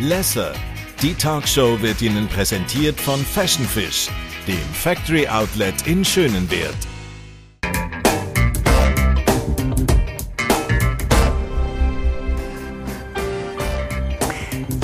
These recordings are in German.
Lesser. Die Talkshow wird Ihnen präsentiert von Fashion Fish, dem Factory Outlet in Schönenwert.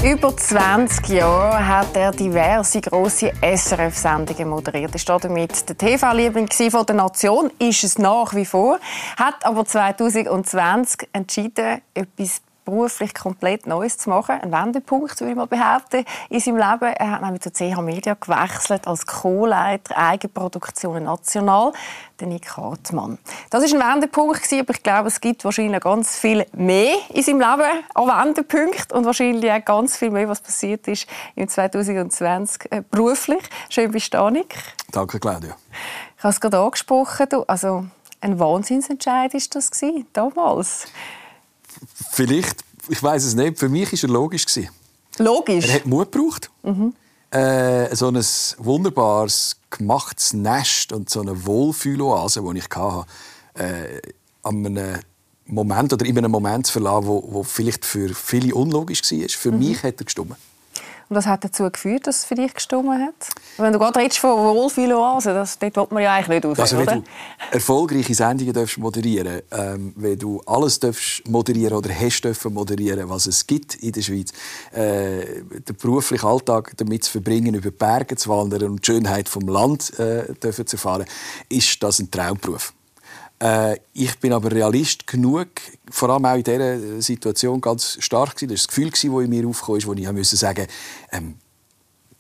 Über 20 Jahre hat er diverse grosse SRF-Sendungen moderiert. Er war damit der TV-Liebling der Nation, ist es nach wie vor, hat aber 2020 entschieden, etwas beruflich komplett Neues zu machen. Ein Wendepunkt, würde ich mal behaupten, in seinem Leben. Er hat nämlich zur CH Media gewechselt als Co-Leiter Eigenproduktionen national, der Nick Hartmann. Das ist ein Wendepunkt aber ich glaube, es gibt wahrscheinlich ganz viel mehr in seinem Leben an Wendepunkten und wahrscheinlich auch ganz viel mehr, was passiert ist im 2020 äh, beruflich. Schön bist du Nick. Danke, Claudia. Ich habe es gerade angesprochen. Du, also ein Wahnsinnsentscheid ist das gewesen, damals. Vielleicht, ich weiß es nicht. Für mich war er logisch. Logisch? Er hat Mut gebraucht. Mhm. Äh, so ein wunderbares, gemachtes Nest und so eine Wohlfühloase, die ich hatte, äh, an einem Moment oder in einem Moment zu verlassen, wo, wo vielleicht für viele unlogisch war. Für mhm. mich hat er gestimmt. Und das hat dazu geführt, dass es für dich gestimmt hat? Wenn du gerade redest von Wohlfühloase, das dort will man ja eigentlich nicht raus, also, wenn oder? du erfolgreiche Sendungen darfst moderieren ähm, wenn du alles darfst moderieren oder hast dürfen moderieren, was es gibt in der Schweiz, äh, den beruflichen Alltag damit zu verbringen, über Berge zu wandern und die Schönheit vom Land äh, dürfen zu erfahren, ist das ein Traumberuf. Äh, ich bin aber Realist genug, vor allem auch in dieser Situation ganz stark gewesen. Das war das Gefühl, das in mir aufkam, wo ich musste sagen, ähm,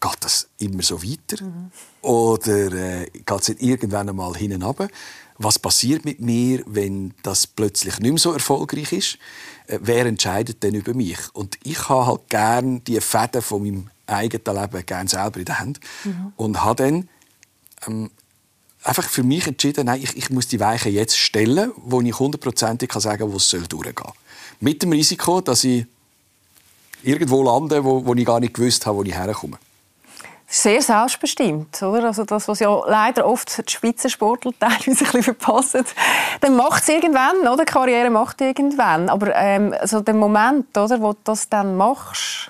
geht das immer so weiter? Mhm. Oder äh, geht es irgendwann einmal hinten runter? Was passiert mit mir, wenn das plötzlich nicht mehr so erfolgreich ist? Äh, wer entscheidet denn über mich? Und ich habe halt gerne die Fäden von meinem eigenen Leben gerne selber in der Hand mhm. und habe dann ähm, einfach für mich entschieden, nein, ich, ich muss die Weiche jetzt stellen, wo ich hundertprozentig sagen kann, wo es soll durchgehen soll. Mit dem Risiko, dass ich irgendwo lande, wo, wo ich gar nicht gewusst habe, wo ich herkomme. Sehr selbstbestimmt, oder? Also das, was ja leider oft die Spitzensportler teilweise ein bisschen verpassen. Dann macht es irgendwann, oder? Die Karriere macht irgendwann. Aber ähm, also der Moment, oder, wo du das dann machst,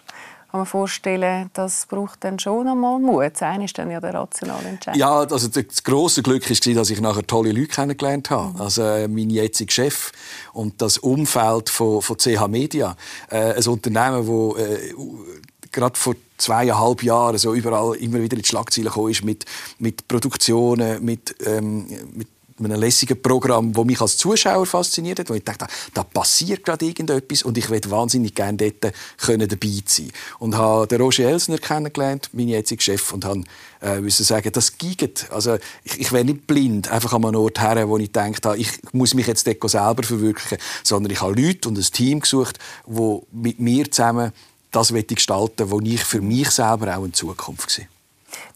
kann man vorstellen, das braucht dann schon einmal Mut. Das eine ist dann ja der rationale Entscheid. Ja, also das große Glück war, dass ich nachher tolle Leute kennengelernt habe. Mhm. Also äh, mein jetziger Chef und das Umfeld von, von CH Media, äh, ein Unternehmen, wo äh, gerade vor zweieinhalb Jahren so überall immer wieder in die Schlagzeilen gekommen ist mit, mit Produktionen, mit, ähm, mit einem lässigen Programm, das mich als Zuschauer fasziniert hat, wo ich dachte, da passiert gerade irgendetwas und ich würde wahnsinnig gerne dort können dabei sein. Und habe den Roger Elsner kennengelernt, meinen jetzigen Chef, und habe äh, müssen sagen, das geht. Also ich, ich wäre nicht blind, einfach an einem Ort her, wo ich denke, ich muss mich jetzt dort selber verwirklichen, sondern ich habe Leute und ein Team gesucht, wo mit mir zusammen das gestalten, wo ich für mich selber auch in Zukunft sehe.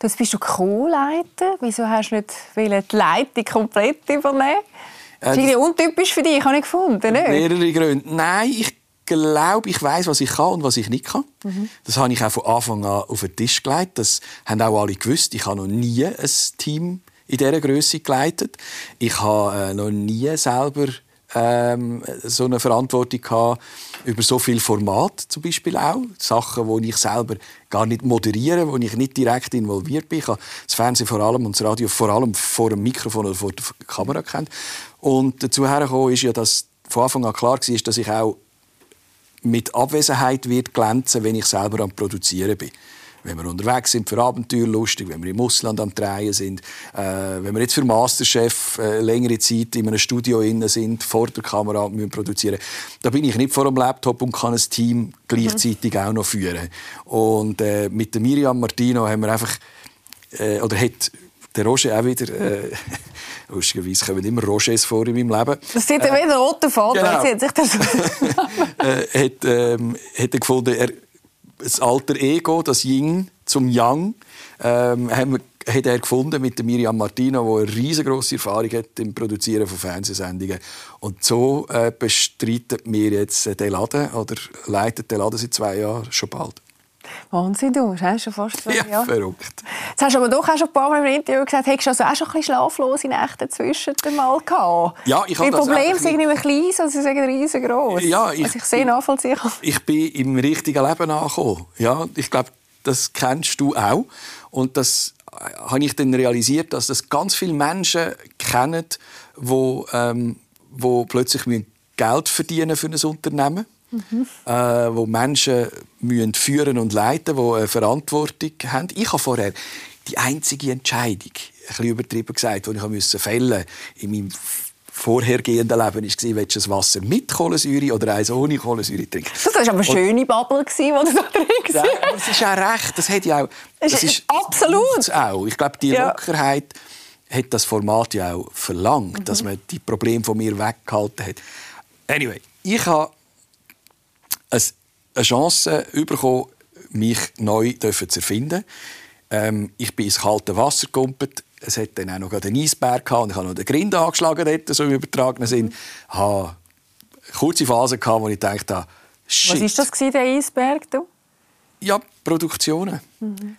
Jetzt bist du Co-Leiter. Wieso hast du nicht die Leitung komplett übernehmen? Das ist untypisch für dich, habe ich gefunden. Nicht? Mehrere Gründe. Nein, ich glaube, ich weiß, was ich kann und was ich nicht kann. Mhm. Das habe ich auch von Anfang an auf den Tisch gelegt. Das haben auch alle gewusst. Ich habe noch nie ein Team in dieser Größe geleitet. Ich habe äh, noch nie selber ähm, so eine Verantwortung gehabt über so viel Format zum Beispiel auch. Sachen, wo ich selber gar nicht moderiere, wo ich nicht direkt involviert bin. Ich habe das Fernsehen vor allem und das Radio vor allem vor dem Mikrofon oder vor der Kamera kennt. Und dazu hergekommen ist ja, dass von Anfang an klar war, dass ich auch mit Abwesenheit wird glänzen, wenn ich selber am Produzieren bin wenn wir unterwegs sind für Abenteuer lustig, wenn wir im Ausland am Drehen sind, äh, wenn wir jetzt für Masterchef äh, längere Zeit in einem Studio innen sind, vor der Kamera müssen produzieren, da bin ich nicht vor dem Laptop und kann ein Team gleichzeitig mhm. auch noch führen. Und äh, mit der Miriam Martino haben wir einfach äh, oder hat der Roger auch wieder. Äh, lustigerweise kommen immer Rogers vor in meinem Leben. Das sieht ja äh, wieder roter Faden. Genau. Sich das äh, hat, ähm, hat er gefunden, er, das alter Ego, das Yin zum Yang, ähm, haben wir hat er gefunden mit Miriam Martino, die eine riesengroße Erfahrung hat im Produzieren von Fernsehsendungen. Und so äh, bestreitet mir jetzt den Laden oder leitet den Laden seit zwei Jahren schon bald. Wahnsinn, du hast schon fast zwei Ja, Jahre. verrückt. Jetzt hast du aber doch auch schon ein paar Mal im Interview gesagt, hättest du also auch schon ein bisschen schlaflose Nächte dazwischen mal gehabt. Ja, ich habe Die das Probleme einfach sind nicht mehr klein, sondern sie sind riesengroß. Ja, ich- Was ich sehr nachvollziehen kann. ich bin im richtigen Leben angekommen. Ja, ich glaube, das kennst du auch. Und das äh, habe ich dann realisiert, dass das ganz viele Menschen kennen, wo, ähm, wo plötzlich Geld verdienen für ein Unternehmen. Äh, wo Menschen müssen führen und leiten, die eine Verantwortung haben. Ich habe vorher die einzige Entscheidung, ein bisschen übertrieben gesagt, die ich musste fällen in meinem vorhergehenden Leben, war, willst du das Wasser mit Kohlensäure oder eins ohne Kohlensäure trinken. Das war aber eine schöne Bubble, die du da drin Ja, aber es ist auch recht. Das hat ja auch. Das ist- absolut. braucht's Auch. Ich glaube, die Ja. Lockerheit hat das Format ja auch verlangt, dass man die Probleme von mir weggehalten hat. Anyway, ich habe eine Chance bekommen, mich neu zu erfinden. Ähm, ich bin ins kalte Wasser gekumpelt. Es hat dann auch noch einen Eisberg gehabt und ich habe noch den Grind angeschlagen, dort, so im übertragenen Sinn. Ich hatte eine kurze Phase, gehabt, wo ich dachte, shit. Was war das, der Eisberg? Du? Ja, Produktionen.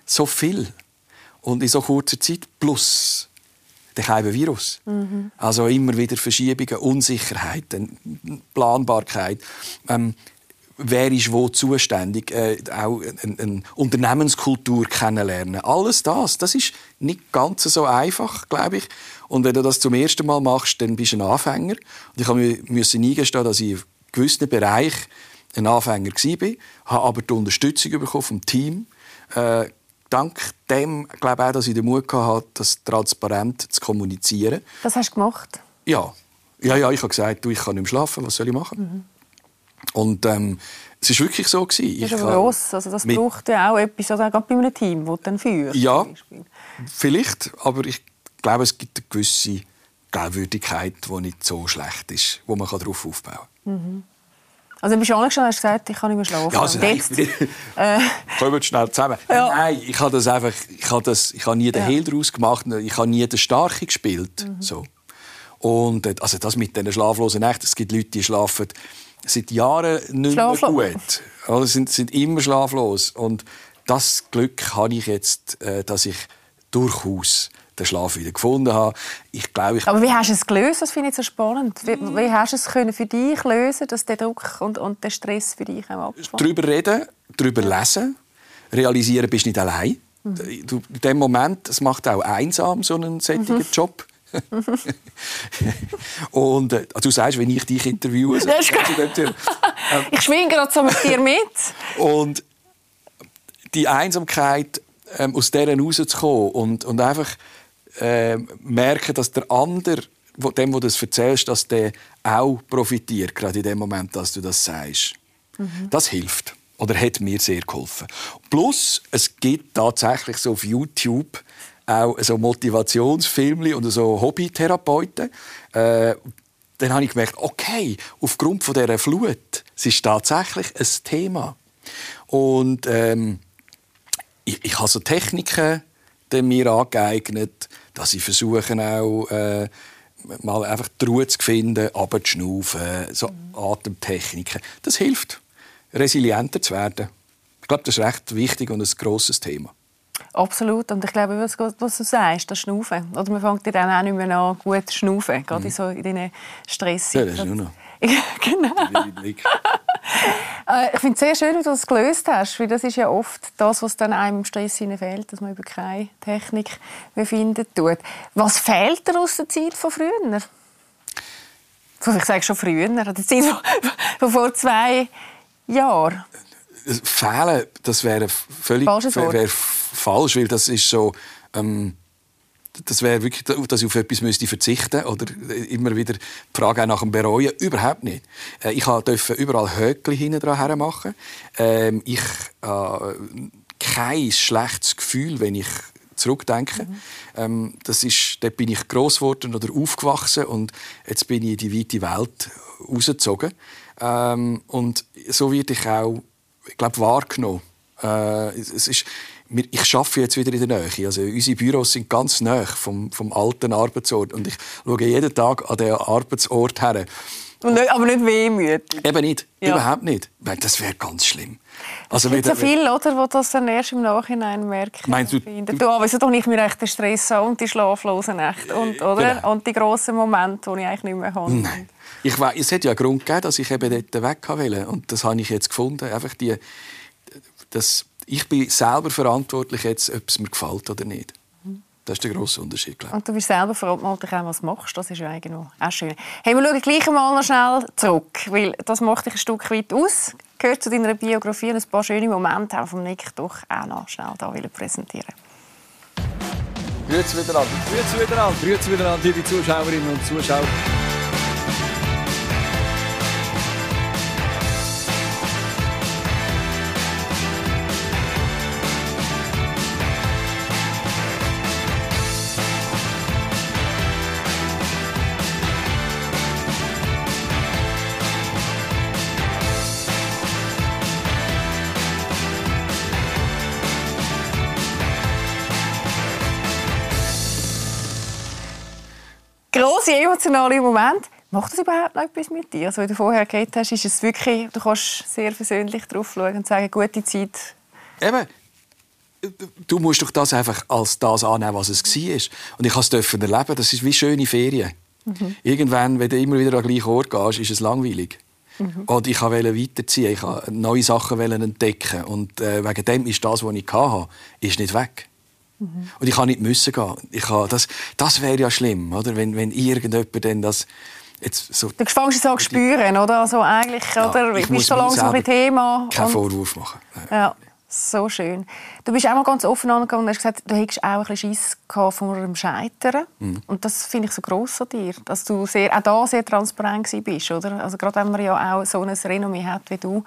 So viel. Und in so kurzer Zeit. Plus der kleine Virus. Also immer wieder Verschiebungen, Unsicherheiten, Planbarkeit. Ähm, wer ist wo zuständig? Äh, auch eine, eine Unternehmenskultur kennenlernen. Alles das, das ist nicht ganz so einfach, glaube ich. Und wenn du das zum ersten Mal machst, dann bist du ein Anfänger. Und ich musste eingestehen, dass ich in gewissen Bereichen ein Anfänger war, habe aber die Unterstützung bekommen vom Team. Äh, dank dem glaube ich auch, dass ich den Mut hatte, das transparent zu kommunizieren. Das hast du gemacht. Ja, ja, ja ich habe gesagt, du, ich kann nicht mehr schlafen, was soll ich machen? Und ähm, es war wirklich so. Gewesen. Das Ich ist aber gross. Also das mit- braucht ja auch etwas, oder gerade bei einem Team, das du dann führst. Ja, vielleicht, aber ich glaube, es gibt eine gewisse Glaubwürdigkeit, die nicht so schlecht ist, wo man darauf aufbauen kann. Also dann bist du angestanden und hast gesagt, ich kann nicht mehr schlafen. Ja, also nein, jetzt, äh, kommen wir schnell zusammen. Ja. Nein, ich habe das einfach, ich habe das, ich habe nie den Ja. Hehl daraus gemacht, ich habe nie den Starke gespielt, Mhm. so. Und äh, also das mit den schlaflosen Nächten, es gibt Leute, die schlafen seit Jahren nicht mehr Schlaflos. gut, also sind, sind immer schlaflos. Und das Glück habe ich jetzt, äh, dass ich durchaus den Schlaf wieder gefunden habe. Ich glaube, ich aber wie hast du es gelöst? Das finde ich so spannend. Wie, wie hast du es können für dich lösen, dass der Druck und, und der Stress für dich abfällt? drüber reden, drüber lesen, realisieren, bist nicht allein. Mhm. Du, in dem Moment, es macht auch einsam so einen solchen Mhm. Job. und äh, du sagst, wenn ich dich interviewe, so, Thema. Ich schwinge gerade so mit dir mit. und die Einsamkeit ähm, aus der rauszukommen und, und einfach ähm, merken, dass der andere, wo- dem, wo du das erzählst, dass der auch profitiert, gerade in dem Moment, dass du das sagst. Das hilft oder hat mir sehr geholfen. Plus, es gibt tatsächlich so auf YouTube auch so Motivationsfilme und so Hobbytherapeuten. Äh, dann habe ich gemerkt, okay, aufgrund von dieser Flut, es ist tatsächlich ein Thema. Und ähm, ich, ich habe so Techniken mir angeeignet, dass ich versuche auch äh, mal einfach die Ruhe zu finden, runterzuschnaufen, so Atemtechniken. Das hilft, resilienter zu werden. Ich glaube, das ist recht wichtig und ein grosses Thema. Absolut. Und ich glaube, was, was du sagst, das Schnaufen. Oder man fängt dann auch nicht mehr an, gut zu schnaufen. Gerade so in diesen Stress. Mhm. Ja, das ist nur noch. genau. Äh, Ich finde es sehr schön, wie du das gelöst hast, weil das ist ja oft das, was dann einem im Stress fehlt, dass man über keine Technik mehr finden tut. Was fehlt dir aus der Zeit von früher? Ich sage schon früher, der Zeit von, von vor zwei Jahren. Fehlen, das wäre völlig Wort. wäre falsch, weil das ist so. Ähm, das wäre wirklich, dass ich auf etwas müsste verzichten oder immer wieder die Frage auch nach dem Bereuen. Überhaupt nicht. Äh, Ich durfte überall Höckli hinten dran machen. Ähm, ich habe kein schlechtes Gefühl, wenn ich zurückdenke. Ähm, das ist, dort bin ich gross geworden oder aufgewachsen und jetzt bin ich in die weite Welt rausgezogen. Ähm, und so werde ich auch, ich glaube, wahrgenommen. Äh, es ist, ich arbeite jetzt wieder in der Nähe. Also unsere Büros sind ganz nah vom, vom alten Arbeitsort. Und ich schaue jeden Tag an den Arbeitsort her. Nicht, aber nicht wehmütig. Eben nicht. Ja. Überhaupt nicht. Das wäre ganz schlimm. Also es gibt so viel, oder, wo das dann erst im Nachhinein merken. Meinst du? Du, aber wieso doch nicht mehr echt den Stress haben und die schlaflosen Nächte und, oder? Genau. und die grossen Momente, die ich eigentlich nicht mehr habe. Nein. Ich weiss, es hat ja einen Grund gegeben, dass ich eben dort weg wollte. Und das habe ich jetzt gefunden. Einfach die, das, ich bin selber verantwortlich, jetzt, ob es mir gefällt oder nicht. Das ist der grosse Unterschied. Glaube ich. Und du bist selber verantwortlich, was du machst. Das ist ja eigentlich auch schön. Hey, wir schauen gleich mal noch schnell zurück, weil das macht dich ein Stück weit aus. Gehört zu deiner Biografie und ein paar schöne Momente auch vom Nick doch auch noch schnell hier präsentieren. Grüezi wieder an. Grüezi wieder an. Grüezi wieder an, liebe Zuschauerinnen und Zuschauer. Grosse emotionale Moment. Macht das überhaupt noch etwas mit dir? Also, wie du vorher gehört hast, ist es wirklich, du kannst sehr versöhnlich drauf schauen und sagen, gute Zeit. Eben. Du musst doch das einfach als das annehmen, was es war. Und ich durfte es erleben. Das ist wie schöne Ferien. Mhm. Irgendwann, wenn du immer wieder an den gleichen Ort gehst, ist es langweilig. Mhm. Und ich wollte weiterziehen, ich wollte neue Sachen entdecken. Und äh, wegen dem ist das, was ich hatte, ist nicht weg. Mhm. Und ich kann nicht müssen gehen. Ich kann, das das wäre ja schlimm, oder? Wenn, wenn irgendjemand denn das jetzt so... Du fängst es an zu spüren, oder? Also eigentlich, ja, oder? Ich bist so langsam ein Thema. Keinen Vorwurf machen. Ja. So schön. Du bist auch mal ganz offen angegangen und hast gesagt, du hättest auch ein bisschen Schiss vor dem Scheitern. Mhm. Und das finde ich so gross an dir, dass du sehr, auch da sehr transparent bist, oder? Also gerade wenn man ja auch so ein Renommee hat wie du,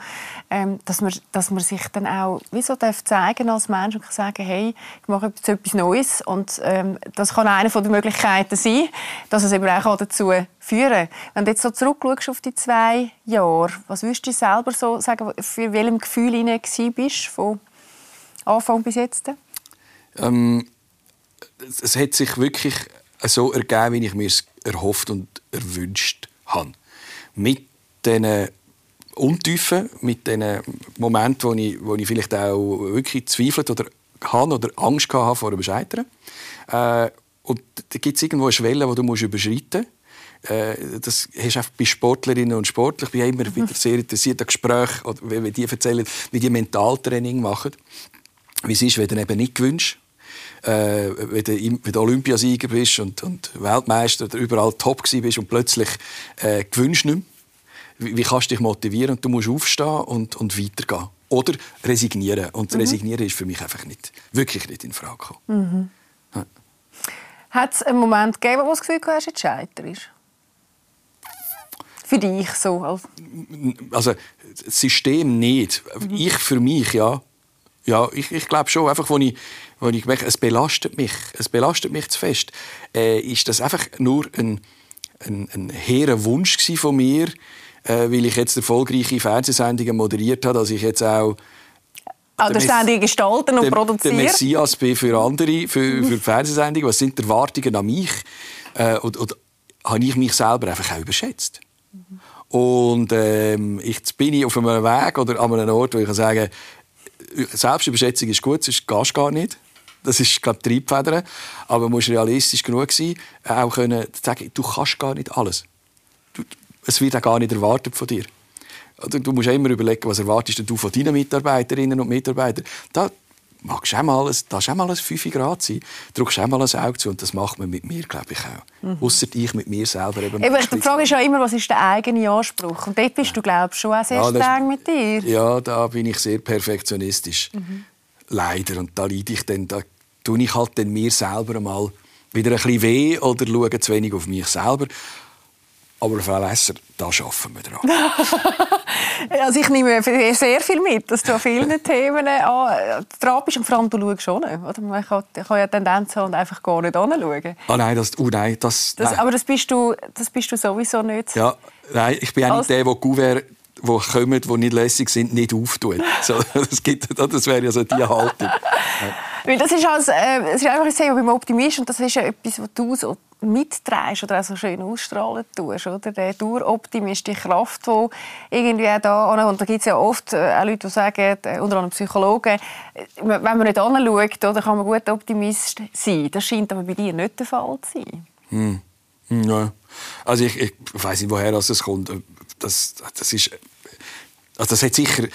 ähm, dass, man, dass man sich dann auch wie so darf zeigen als Mensch und kann sagen, hey, ich mache jetzt etwas Neues und ähm, das kann eine der Möglichkeiten sein, dass es eben auch dazu führen Wenn du jetzt so zurückschaust auf die zwei Jahre, was würdest du selber so sagen, für welchem Gefühl du bist von Anfang bis jetzt? Ähm, es hat sich wirklich so ergeben, wie ich mir es erhofft und erwünscht habe. Mit diesen Untiefen, mit den Momenten, wo ich, wo ich vielleicht auch wirklich zweifelt oder habe oder Angst hatte vor dem Scheitern. Äh, und da gibt es irgendwo eine Schwelle, die du überschreiten musst äh, das hast du bei Sportlerinnen und Sportlern. Ich bin immer wieder sehr interessiert an Gesprächen, wenn die erzählen, wie die Mentaltraining machen. Wie es ist, wenn du eben nicht gewünscht. Äh, wenn, du, wenn du Olympiasieger bist und, und Weltmeister oder überall top bist und plötzlich äh, gewünscht nicht mehr. Wie, wie kannst du dich motivieren? Und du musst aufstehen und, und weitergehen. Oder resignieren. Und mhm. resignieren ist für mich einfach nicht, wirklich nicht in Frage gekommen. Mhm. Ja. Hat es einen Moment gegeben, wo du das Gefühl hast, jetzt scheiterst? Für dich so? Also, das System nicht. Mhm. Ich für mich, ja. Ja, ich, ich glaube schon, einfach, wo ich, wo ich merke, es belastet mich, es belastet mich zu fest, äh, ist das einfach nur ein, ein, ein hehrer Wunsch von mir, äh, weil ich jetzt erfolgreiche Fernsehsendungen moderiert habe, dass ich jetzt auch Ah, der Sendungen gestalten und produzieren. Der Messias bin für andere, für, für Fernsehsendungen. Was sind die Erwartungen an mich? Äh, und, und habe ich mich selber einfach auch überschätzt. Und ähm, ich, jetzt bin ich auf einem Weg oder an einem Ort, wo ich kann sagen Selbstüberschätzung ist gut, sonst gehst du gar nicht. Das ist, glaube ich, Triebfeder. Aber man muss realistisch genug sein, auch können sagen, du kannst gar nicht alles. Du, es wird auch gar nicht erwartet von dir. Du musst immer überlegen, was erwartest du von deinen Mitarbeiterinnen und Mitarbeitern. Da magst auch mal, darfst auch mal ein 5 Grad sein, drückst auch mal ein Auge zu und das macht man mit mir, glaube ich, auch. Mhm. Ausser ich mit mir selber. Eben, eben die Frage ist ja immer, was ist der eigene Anspruch? Und dort bist du, glaube ich, schon auch sehr ja, streng mit dir. Ja, da bin ich sehr perfektionistisch. Mhm. Leider. Und da leide ich dann, da tue ich halt dann mir selber mal wieder ein bisschen weh oder schaue zu wenig auf mich selber. Aber Frau Lesser, da arbeiten wir dran. also ich nehme sehr viel mit, dass du an vielen Themen äh, dran bist. Und vor allem, du schaust schon. Oder? Man kann, kann ja Tendenz haben und einfach gar nicht hinschauen. Ah nein, das, oh nein, das, das nein. Aber das bist, du, das bist du sowieso nicht. Ja, nein, ich bin auch nicht der, der Gouverne die kommen, die nicht lässig sind, nicht auftun. So, das, gibt, das wäre ja so die Haltung. Weil das ist, als, äh, das ist einfach ein Thema beim Optimist und das ist ja etwas, was du so mitträgst oder auch so schön ausstrahlen tust. Oder? Der Daueroptimist, die Kraft, die irgendwie auch da... Und da gibt es ja oft äh, auch Leute, die sagen, äh, unter anderem Psychologen, äh, wenn man nicht anschaut, oder, kann man gut Optimist sein. Das scheint aber bei dir nicht der Fall zu sein. Hm. hm ja. Also ich, ich weiß nicht, woher das kommt. Das, das, ist, also das hat sicher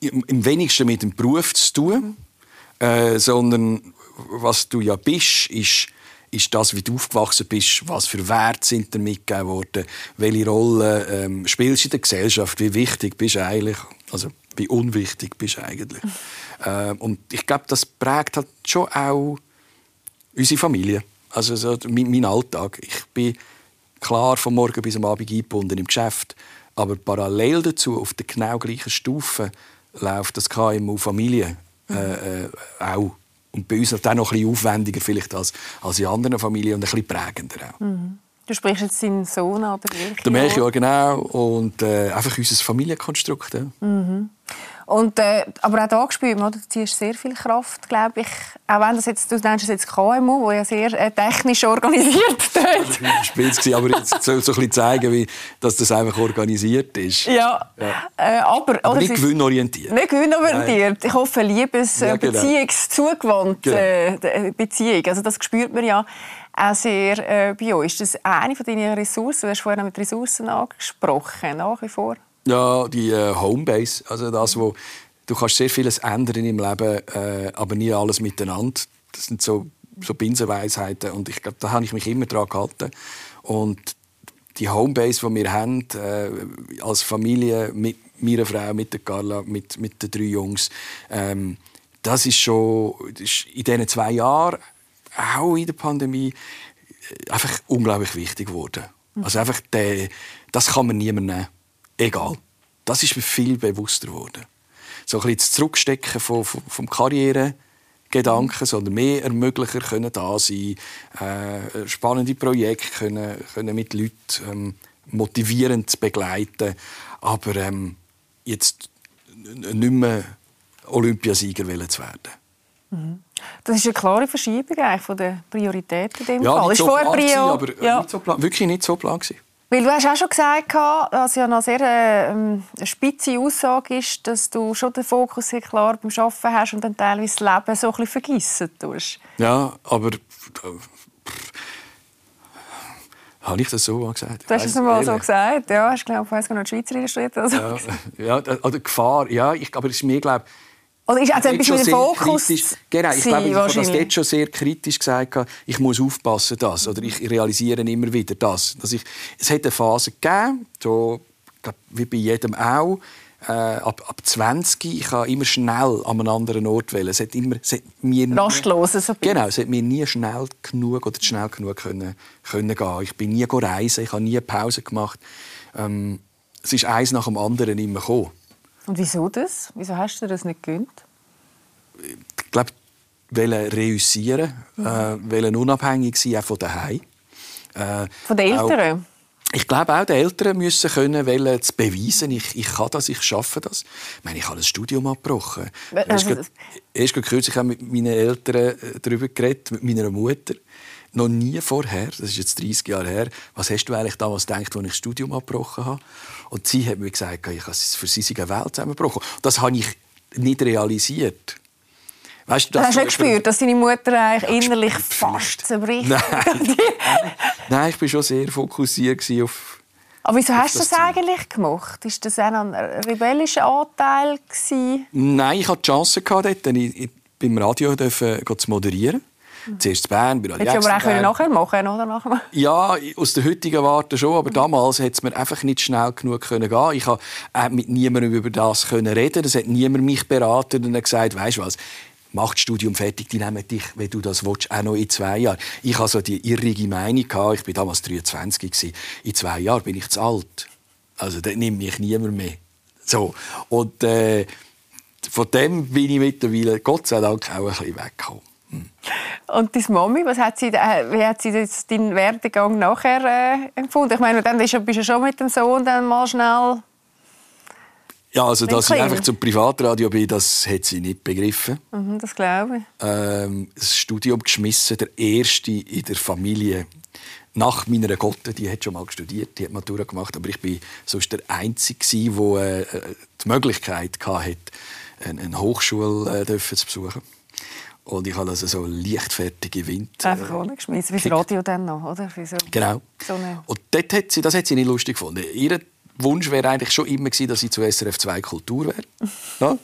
im wenigsten mit dem Beruf zu tun, mhm. äh, sondern was du ja bist, ist ist das, wie du aufgewachsen bist, was für Werte sind dir mitgegeben worden, welche Rolle ähm, spielst du in der Gesellschaft, wie wichtig bist du eigentlich, also wie unwichtig bist du eigentlich. ähm, und ich glaube, das prägt halt schon auch unsere Familie, also so mein, mein Alltag. Ich bin klar von morgen bis am Abend eingebunden im Geschäft, aber parallel dazu, auf der genau gleichen Stufe, läuft das KMU Familie äh, äh, auch und bei uns auch noch ein bisschen aufwendiger vielleicht als, als in anderen Familien und ein bisschen prägender auch. Mhm. Du sprichst jetzt seinen Sohn an, der Melchior. Der Melchior, genau. Und äh, einfach unser Familienkonstrukt. Ja. Mhm. Und, äh, aber auch da gespürt man, du ziehst sehr viel Kraft, glaube ich. Auch wenn das jetzt, du nennst es jetzt KMU, wo ja sehr äh, technisch organisiert ist. Spitz aber jetzt soll so ein bisschen zeigen, wie, dass das einfach organisiert ist. Ja, ja. Äh, aber... aber nicht gewinnorientiert. Nicht gewinnorientiert. Ich hoffe, Liebes-, ja, genau. beziehungszugewandte genau. Äh, Beziehung. Also das spürt man ja auch sehr äh, bei euch. Ist das eine von deinen Ressourcen? Du hast vorhin mit Ressourcen angesprochen, nach wie vor. Ja, die äh, Homebase, also das, wo du kannst sehr vieles ändern im Leben, äh, aber nie alles miteinander. Das sind so so Binsenweisheiten und ich glaube, da habe ich mich immer dran gehalten und die Homebase, die wir haben äh, als Familie mit meiner Frau, mit der Carla, mit, mit den drei Jungs, ähm, das ist schon das ist in diesen zwei Jahren, auch in der Pandemie, äh, einfach unglaublich wichtig geworden. Also einfach der, das kann man niemandem nehmen egal. Das ist mir viel bewusster geworden. So ein bisschen das Zurückstecken vom, vom Karrieregedanken, sondern mehr Ermöglicher können da sein, äh, spannende Projekte können, können mit Leuten ähm, motivierend begleiten, aber ähm, jetzt nicht mehr Olympiasieger zu werden. Mhm. Das ist eine klare Verschiebung eigentlich von der Prioritäten in dem ja, Fall. Nicht so plan, aber ja. nicht so plan, wirklich nicht so plan gewesen. Weil du hast auch schon gesagt, dass ja eine sehr ähm, eine spitze Aussage ist, dass du schon den Fokus sehr klar beim Arbeiten hast und dann teilweise das Leben so ein bisschen vergessen tust. Ja, aber äh, habe ich das so gesagt? Du hast es mal so gesagt, ja. Ich glaube, ich weiß gar nicht, Schweizer illustriert. Also. Ja, ja, also Gefahr, ja, ich, aber es ist mir, glaube oder ist also bist du Fokus kritisch, Genau, ich glaube, ich habe das dort schon sehr kritisch gesagt. Ich muss aufpassen, das. Oder ich realisiere immer wieder das. Dass ich, es hat eine Phase gegeben, so, wie bei jedem auch, äh, ab, ab 20, ich kann immer schnell an einen anderen Ort wählen. Es hat immer, es hat mir Rastlos. So genau, es hat mir nie schnell genug oder schnell genug können, können gehen. Ich bin nie reisen, ich habe nie Pause gemacht. Ähm, es ist eins nach dem anderen immer gekommen. Und wieso das? Wieso hast du das nicht gegönnt? Ich glaube, wollen reüssieren, mhm. äh, wollen unabhängig sein auch von daheim. Äh, von den Eltern? Auch, ich glaube auch, die Eltern müssen können, wollen zu beweisen, ich, ich kann das, ich schaffe das. Ich meine, ich habe das Studium abgebrochen. Also, erst, erst kürzlich habe ich mit meinen Eltern äh, darüber geredet, mit meiner Mutter. Noch nie vorher, das ist jetzt 30 Jahre her, was hast du eigentlich damals gedacht, als ich das Studium abgebrochen habe? Und sie hat mir gesagt, ich habe für sie eine Welt zusammengebrochen. Das habe ich nicht realisiert. Weißt du, das hast du gespürt, dass deine Mutter eigentlich innerlich fast zerbricht? Nein. Nein, ich war schon sehr fokussiert auf aber wieso hast du das, das eigentlich gemacht? Ist das auch ein rebellischer Anteil? Gewesen? Nein, ich hatte die Chance, dort, beim Radio zu moderieren. Zuerst in Bern, bei Radio Hättest du aber auch nachher machen oder? Nachher? Ja, aus der heutigen Warte schon, aber damals hätte es mir einfach nicht schnell genug können gehen. Ich konnte mit niemandem über das können reden. Es hat niemand mich beraten und gesagt, weißt du was, mach das Studium fertig, die nehmen dich, wenn du das willst, auch noch in zwei Jahren. Ich hatte so die irrige Meinung, gehabt, ich war damals 23, gewesen. in zwei Jahren bin ich zu alt. Also da nimmt mich niemand mehr. So. Und äh, von dem bin ich mittlerweile, Gott sei Dank, auch ein bisschen weggekommen. Und deine Mami, was hat sie, äh, wie hat sie jetzt deinen Werdegang nachher äh, empfunden? Ich meine, dann bist du schon mit dem Sohn dann mal schnell Ja, also dass ich einfach zum Privatradio bin, das hat sie nicht begriffen. Mhm, das glaube ich. Ähm, das Studium geschmissen, der erste in der Familie. Nach meiner Gotte, die hat schon mal studiert, die hat Matura gemacht, aber ich bin sonst der Einzige, der äh, die Möglichkeit hatte, eine Hochschule äh, zu besuchen. Und ich habe also so leichtfertige Wind. Einfach ohne geschmissen, wie das Radio dann noch, oder? So, genau. So und dort hat sie, das hat sie nicht lustig gefunden. Ihr Wunsch wäre eigentlich schon immer gewesen, dass ich zu SRF 2 Kultur wäre. Ja?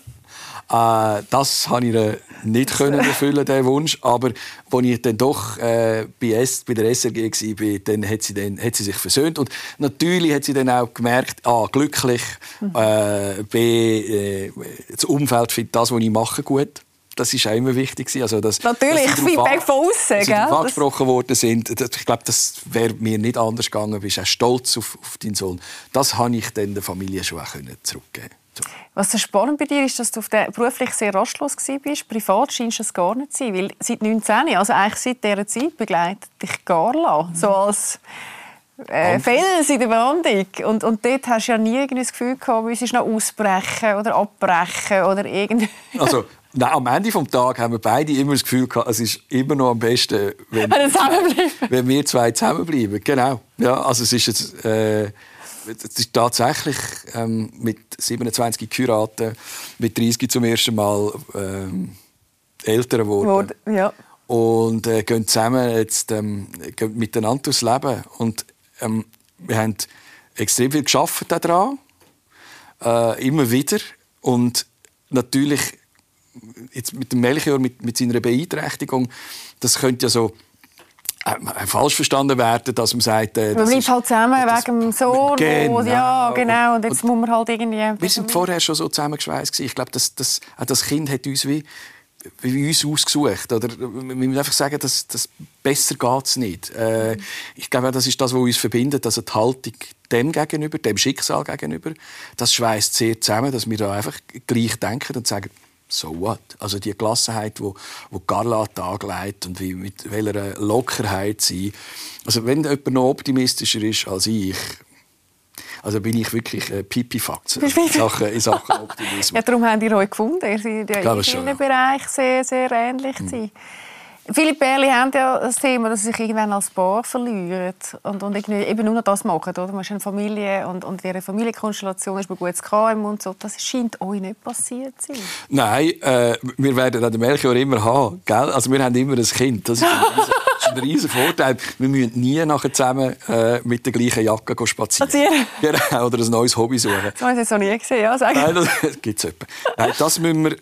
Äh, das konnte ich nicht können erfüllen, den Wunsch. Aber als ich dann doch äh, bei, S, bei der SRG war, dann hat sie, dann, hat sie sich versöhnt. Und natürlich hat sie dann auch gemerkt, A, glücklich, äh, B, äh, das Umfeld findet das, was ich mache, gut. Das war auch immer wichtig. Also, dass, Natürlich, dass Feedback von außen. Dass angesprochen worden sind. Ich glaube, das wäre mir nicht anders gegangen. Du bist auch stolz auf, auf deinen Sohn. Das konnte ich dann der Familie schon auch zurückgeben was so spannend bei dir ist, dass du auf der beruflich sehr rastlos bist. Privat scheinst du es gar nicht zu sein, weil seit 19, also eigentlich seit dieser Zeit begleitet dich Carla, so als äh, Fels in der Brandung. Und, und dort hast du ja nie das Gefühl gehabt, du müsstest noch ausbrechen oder abbrechen oder irgendwie... Also, Nein, am Ende des Tages haben wir beide immer das Gefühl gehabt, es ist immer noch am besten, wenn, wenn wir zwei zusammenbleiben. Genau. Ja, also es ist jetzt, äh, es ist tatsächlich ähm, mit 27 geheiratet, mit 30 zum ersten Mal ähm, älter geworden. Ja. Und äh, gehen zusammen jetzt ähm, gehen miteinander durchs Leben. Und ähm, wir haben extrem viel geschafft daran, äh, immer wieder. Und natürlich jetzt mit dem Melchior, mit, mit seiner Beeinträchtigung, das könnte ja so äh, falsch verstanden werden, dass man sagt... Äh, man bleibt halt zusammen wegen dem Sohn. Genau. ja, genau. Und jetzt und, muss man halt irgendwie... Wir sind vorher schon so zusammengeschweißt. Ich glaube, das, das, das Kind hat uns wie, wie uns ausgesucht. Oder, wir müssen einfach sagen, dass, dass besser geht es nicht. Äh, ich glaube, das ist das, was uns verbindet. Also die Haltung dem gegenüber, dem Schicksal gegenüber, das schweißt sehr zusammen, dass wir da einfach gleich denken und sagen, so what? Also die Gelassenheit, wo, wo Carla angelegt und wie, mit welcher Lockerheit sie. Also wenn jemand noch optimistischer ist als ich, also bin ich wirklich äh, Pipifax in Sachen, in Sachen Optimismus. ja, darum haben die euch gefunden. Ihr seid ja in vielen Bereichen sehr, sehr ähnlich. Mhm. Viele Pärchen haben ja das Thema, dass sie sich irgendwann als Paar verlieren und, und eben nur noch das machen. Oder? Man ist eine Familie und, und ihre Familienkonstellation ist ein gutes KM und so. Das scheint euch nicht passiert zu sein. Nein, äh, wir werden den Melchior immer haben. Gell? Also wir haben immer ein Kind. Das ist ein riesen, Vorteil. Wir müssen nie nachher zusammen äh, mit der gleichen Jacke spazieren. spazieren. Genau, oder ein neues Hobby suchen. Das habe ich jetzt noch nie gesehen. Ja, sagen. Nein, das gibt es Nein, das müssen wir...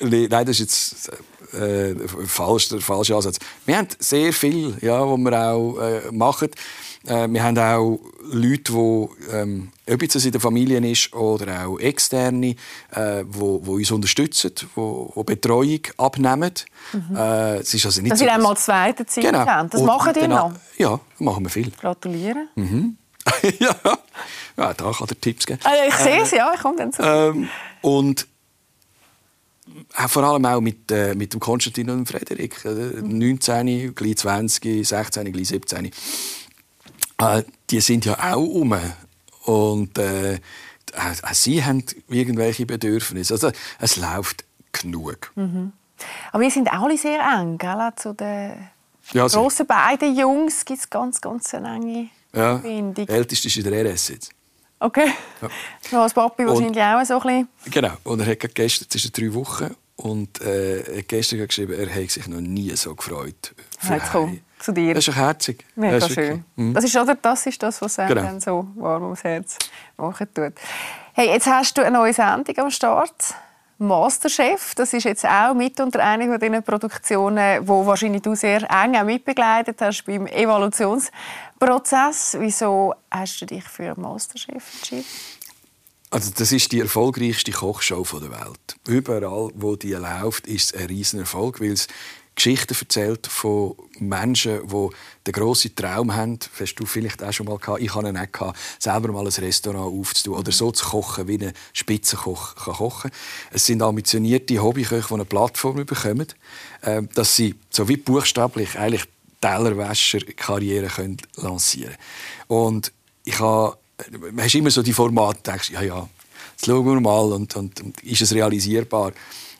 Nein, das ist jetzt äh, falsch, der falsche Ansatz. Wir haben sehr viel, ja, was wir auch äh, machen. Äh, wir haben auch Leute, die, ähm, ob es in der Familie ist oder auch Externe, äh, wo, wo uns unterstützen, wo, wo Betreuung abnehmen. Mhm. Äh, es ist also nicht Dass so, ihr einmal zweite Zeit genau. habt. Das machen ihr noch? Ja, machen wir viel. Gratulieren. Mhm. ja. ja, da kann er Tipps geben. Also ich sehe es, ja, ich komme dann zu. Ähm, und vor allem auch mit, äh, mit dem Konstantin und dem Frederik. Äh, 19, gleich 20, 16, gleich 17. Äh, die sind ja auch um. Und äh, auch sie haben irgendwelche Bedürfnisse. Also es läuft genug. Mhm. Aber wir sind alle sehr eng, gell? Zu den ja, grossen beiden Jungs gibt es ganz, ganz eine enge ja. Verbindung. Der älteste ist in der RS jetzt. Okay. Ja. Noch als Papi wahrscheinlich auch so ein bisschen. Genau. Und er hat gestern, es ist drei Wochen, und äh, er hat gestern geschrieben, er hätte sich noch nie so gefreut. Jetzt komm, zu dir. Das ist herzig. Mega das schön. Mhm. Das, ist, oder, das ist das, was genau. dann so warm ums Herz machen tut. Hey, jetzt hast du eine neue Sendung am Start. Masterchef, das ist jetzt auch mit unter einer von diesen Produktionen, wo wahrscheinlich du sehr eng auch mitbegleitet hast beim Evolutionsprozess. Wieso hast du dich für Masterchef entschieden? Also das ist die erfolgreichste Kochshow der Welt. Überall, wo die läuft, ist es ein riesen Erfolg, weil es Geschichten erzählt von Menschen, die den grossen Traum haben. Das hast du vielleicht auch schon mal gehabt. Ich hatte ihn auch gehabt, selber mal ein Restaurant aufzutun oder so zu kochen, wie ein Spitzenkoch kann kochen Es sind ambitionierte Hobbyköche, die eine Plattform bekommen, ähm, dass sie so wie buchstäblich eigentlich Tellerwäscher-Karriere lancieren. Und ich habe, man hast immer so die Formate, denkst, ja, ja, jetzt schauen wir mal, und, und, und ist es realisierbar,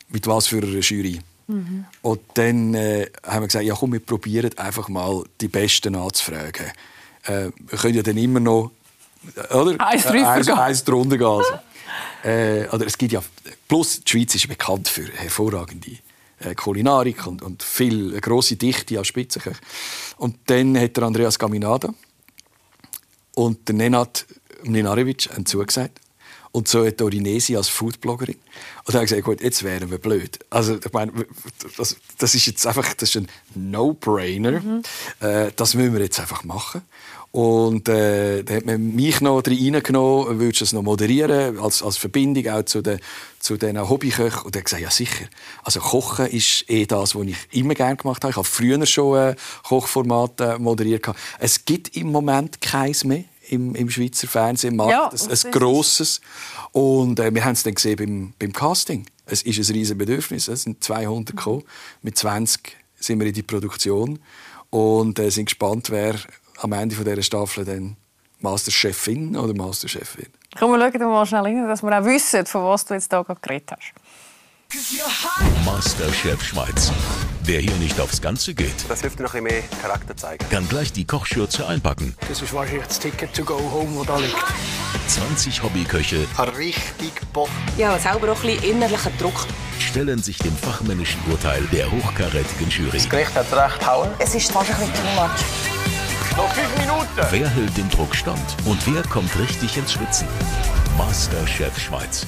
mit was für einer Jury. Mhm. Und dann äh, haben wir gesagt, ja komm, wir probieren einfach mal die Besten anzufragen. Äh, wir können ja dann immer noch oder? Eins, äh, eins, eins drunter gehen. Also. äh, oder es gibt ja, plus die Schweiz ist bekannt für hervorragende äh, Kulinarik und, und viel eine grosse Dichte an Spitzenköchen. Und dann hat der Andreas Gaminada und der Nenad Mlinarevic zugesagt. Und so hat Orinesi als Foodbloggerin. Und dann habe ich gesagt, gut, jetzt wären wir blöd. Also, ich meine, das, das ist jetzt einfach das ist ein No-Brainer. Mhm. Äh, das müssen wir jetzt einfach machen. Und äh, da hat man mich noch reingenommen, würdest du es noch moderieren, als, als Verbindung auch zu den, zu den Hobbyköchen. Und er hat gesagt, ja sicher. Also Kochen ist eh das, was ich immer gerne gemacht habe. Ich habe früher schon äh, Kochformate moderiert. Es gibt im Moment keins mehr im, im Schweizer Fernsehen. Ja, ein, ein grosses. Und äh, wir haben es dann gesehen beim, beim Casting. Es ist ein riesiges Bedürfnis. Es sind 200 gekommen. Mit 20 sind wir in die Produktion und äh, sind gespannt, wer am Ende dieser Staffel dann Masterchefin oder Masterchef wird. Komm, wir schauen mal schnell rein, dass wir auch wissen, von was du jetzt hier gerade geredet hast. Masterchef Schweiz. Wer hier nicht aufs Ganze geht, das hilft noch ein bisschen mehr Charakter zeigen. Kann gleich die Kochschürze einpacken. Das ist wahrscheinlich das Ticket to go home, das da liegt. 20 Hobbyköche. Richtig Bock. Ja, selber auch ein bisschen innerlicher Druck. Stellen sich dem fachmännischen Urteil der hochkarätigen Jury. Das Gericht hat recht Power. Es ist bisschen too much. Noch fünf Minuten. Wer hält den Druck stand? Und wer kommt richtig ins Schwitzen? Masterchef Schweiz.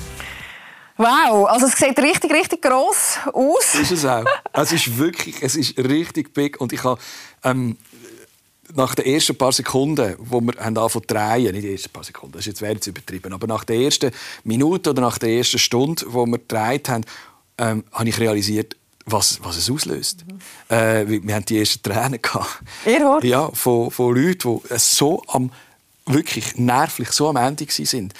Wow, also es sieht richtig, richtig gross aus. Ist es auch. Es ist wirklich, es ist richtig big und ich habe ähm, nach den ersten paar Sekunden, wo wir haben angefangen zu drehen, nicht die ersten paar Sekunden, das ist jetzt wäre jetzt übertrieben, aber nach der ersten Minute oder nach der ersten Stunde, wo wir gedreht haben, ähm, habe ich realisiert, was, was es auslöst. Mhm. Äh, wir hatten die ersten Tränen gehabt. Ja, von, von Leuten, die so am, wirklich nervlich so am Ende waren.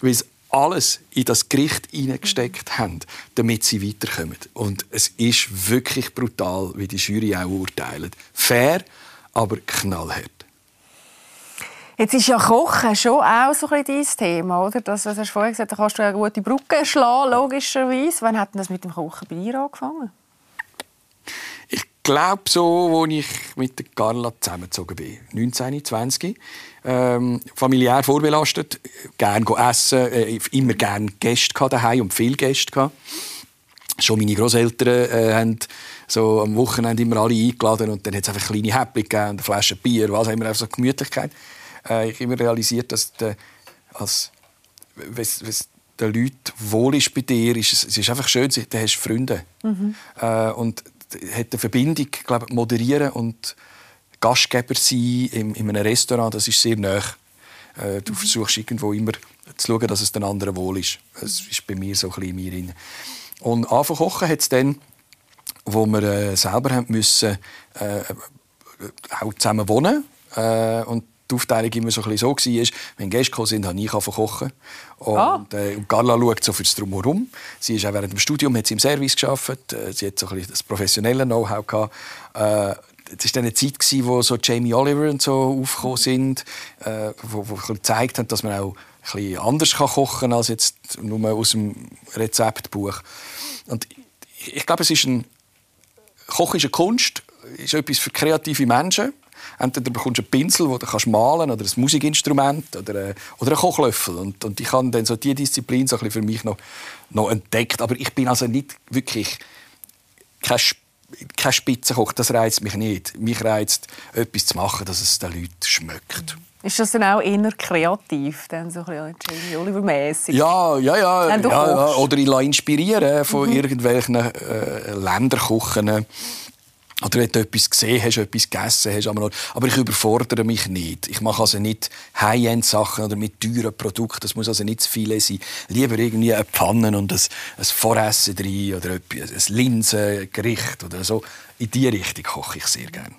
Weil sie alles in das Gericht hineingesteckt mhm. haben, damit sie weiterkommen. Und es ist wirklich brutal, wie die Jury auch urteilt. Fair, aber knallhart. Jetzt ist ja Kochen schon auch so ein dein Thema, oder? Das, was hast du vorhin gesagt, da kannst du eine gute Brücke schlagen, logischerweise. Wann hat denn das mit dem Kochen bei dir angefangen? Glaube so, als ich mit der Carla zusammengezogen bin. 19, 20. Ähm, familiär vorbelastet, gerne essen, äh, immer gerne Gäste daheim und viele Gäste gehabt. Schon meine Großeltern äh, haben so am Wochenende immer alle eingeladen und dann hat es einfach kleine Häppchen gegeben, eine Flasche Bier, was wir einfach so Gemütlichkeit. Äh, ich habe immer realisiert, dass der, als, wenn's, wenn's den Leuten wohl ist bei dir, ist es, es ist einfach schön, du hast Freunde. Mhm. Äh, und hat eine Verbindung, glaube moderieren und Gastgeber sein in, in einem Restaurant, das ist sehr nah. Äh, du mhm. versuchst irgendwo immer zu schauen, dass es den anderen wohl ist. Das ist bei mir so ein bisschen mir rein. Und anfangen kochen hat es dann, wo wir äh, selber haben müssen, äh, auch zusammen wohnen äh, und die Aufteilung immer so, ein so war, wenn Gäste gekommen sind, habe ich kochen. Und, ah. äh, Carla schaut so fürs Drumherum. Sie ist auch während dem Studium hat sie im Service gearbeitet. Äh, sie hat so ein das professionelle Know-how gehabt. Äh, es war eine Zeit, wo so Jamie Oliver und so aufgekommen sind, äh, wo, wo gezeigt haben, dass man auch ein bisschen anders kochen kann als jetzt nur aus dem Rezeptbuch. Und ich, ich glaube, es ist ein Kochen ist eine Kunst, ist etwas für kreative Menschen entweder bekommst du einen Pinsel, wo du kannst malen oder ein Musikinstrument oder, äh, oder einen Kochlöffel. Und, und ich habe dann so diese Disziplin so ein für mich noch, noch entdeckt. Aber ich bin also nicht wirklich kein, kein Spitzenkoch, das reizt mich nicht. Mich reizt, etwas zu machen, dass es den Leuten schmeckt. Ist das dann auch eher kreativ, dann so ein Jamie Oliver mäßig? Ja, ja, ja, ja, ja. Oder ich lasse inspirieren von mhm. irgendwelchen äh, Länderkochen oder wenn du etwas gesehen hast, etwas gegessen hast. Aber ich überfordere mich nicht. Ich mache also nicht High-End-Sachen oder mit teuren Produkten. Das muss also nicht zu viel sein. Lieber irgendwie eine Pfanne und ein, ein Voressen drin oder ein Linsengericht oder so. In diese Richtung koche ich sehr gerne.